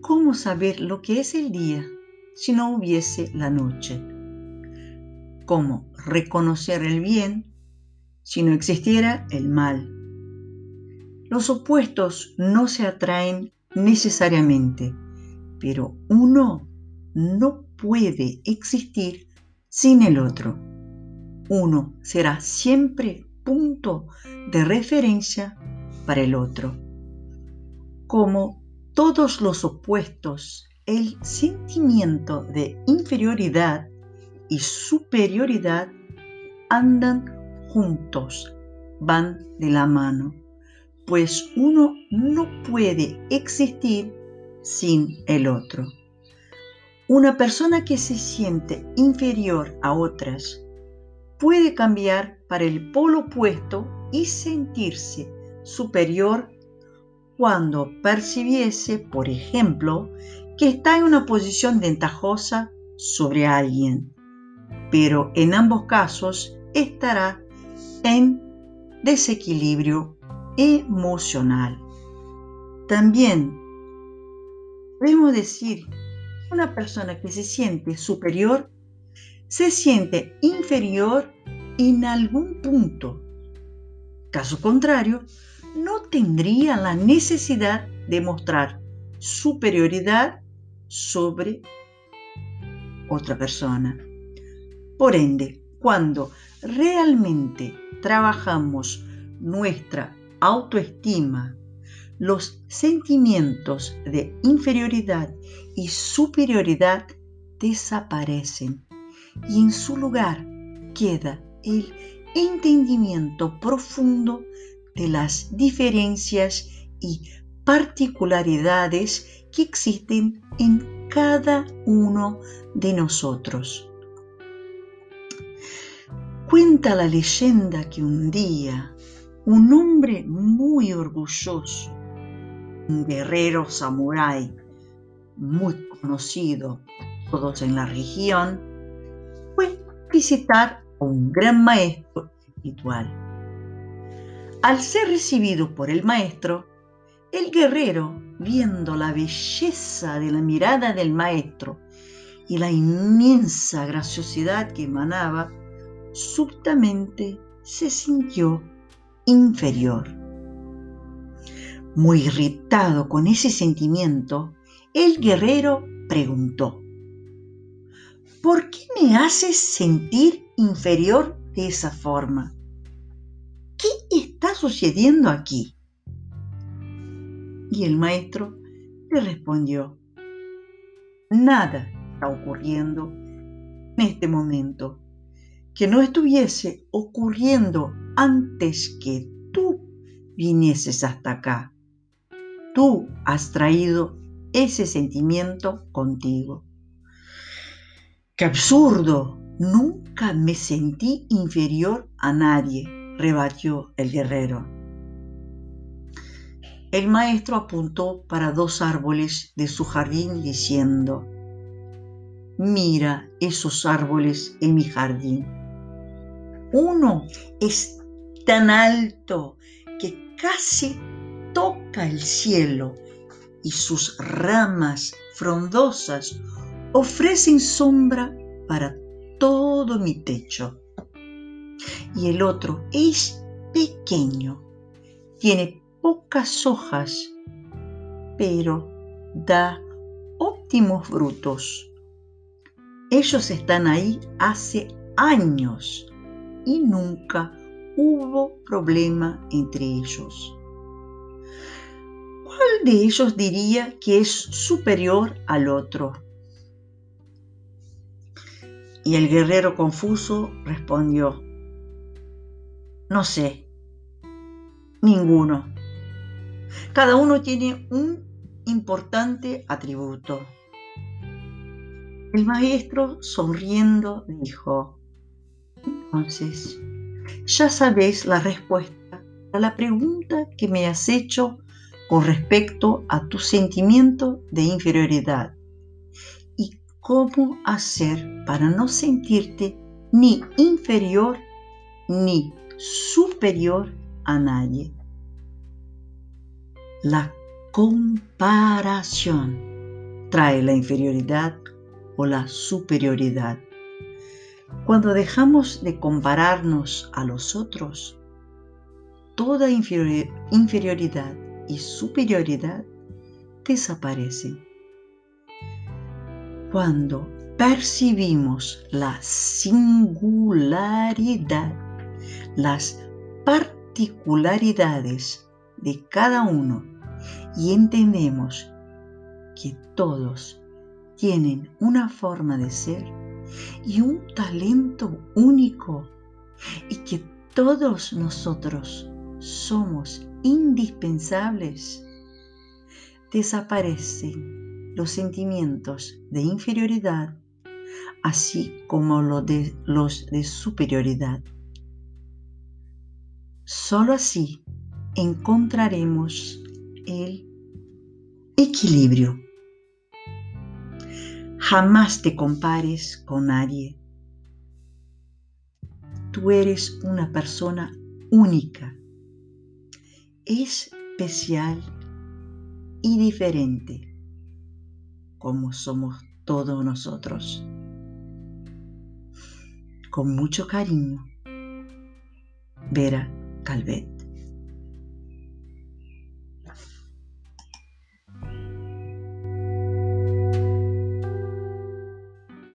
¿Cómo saber lo que es el día si no hubiese la noche? ¿Cómo reconocer el bien si no existiera el mal? Los opuestos no se atraen necesariamente, pero uno no puede existir sin el otro. Uno será siempre punto de referencia para el otro. Como todos los opuestos, el sentimiento de inferioridad y superioridad andan juntos, van de la mano pues uno no puede existir sin el otro. Una persona que se siente inferior a otras puede cambiar para el polo opuesto y sentirse superior cuando percibiese, por ejemplo, que está en una posición ventajosa sobre alguien, pero en ambos casos estará en desequilibrio emocional. También podemos decir una persona que se siente superior se siente inferior en algún punto. Caso contrario, tendría la necesidad de mostrar superioridad sobre otra persona. Por ende, cuando realmente trabajamos nuestra autoestima, los sentimientos de inferioridad y superioridad desaparecen y en su lugar queda el entendimiento profundo de las diferencias y particularidades que existen en cada uno de nosotros. Cuenta la leyenda que un día un hombre muy orgulloso, un guerrero samurái muy conocido todos en la región, fue visitar a un gran maestro espiritual. Al ser recibido por el maestro, el guerrero, viendo la belleza de la mirada del maestro y la inmensa graciosidad que emanaba, súbitamente se sintió inferior. Muy irritado con ese sentimiento, el guerrero preguntó, ¿por qué me haces sentir inferior de esa forma? ¿Qué está sucediendo aquí? Y el maestro le respondió, nada está ocurriendo en este momento que no estuviese ocurriendo antes que tú vinieses hasta acá. Tú has traído ese sentimiento contigo. ¡Qué absurdo! Nunca me sentí inferior a nadie, rebatió el guerrero. El maestro apuntó para dos árboles de su jardín diciendo, Mira esos árboles en mi jardín. Uno es tan alto que casi toca el cielo y sus ramas frondosas ofrecen sombra para todo mi techo. Y el otro es pequeño, tiene pocas hojas, pero da óptimos frutos. Ellos están ahí hace años y nunca hubo problema entre ellos. ¿Cuál de ellos diría que es superior al otro? Y el guerrero confuso respondió, no sé, ninguno. Cada uno tiene un importante atributo. El maestro, sonriendo, dijo, entonces, ya sabéis la respuesta a la pregunta que me has hecho con respecto a tu sentimiento de inferioridad y cómo hacer para no sentirte ni inferior ni superior a nadie. La comparación. trae la inferioridad o la superioridad. Cuando dejamos de compararnos a los otros, toda inferioridad y superioridad desaparecen. Cuando percibimos la singularidad, las particularidades de cada uno y entendemos que todos tienen una forma de ser y un talento único y que todos nosotros somos indispensables, desaparecen los sentimientos de inferioridad, así como los de, los de superioridad. Solo así encontraremos el equilibrio. Jamás te compares con nadie. Tú eres una persona única, especial y diferente, como somos todos nosotros. Con mucho cariño, Vera Calvet.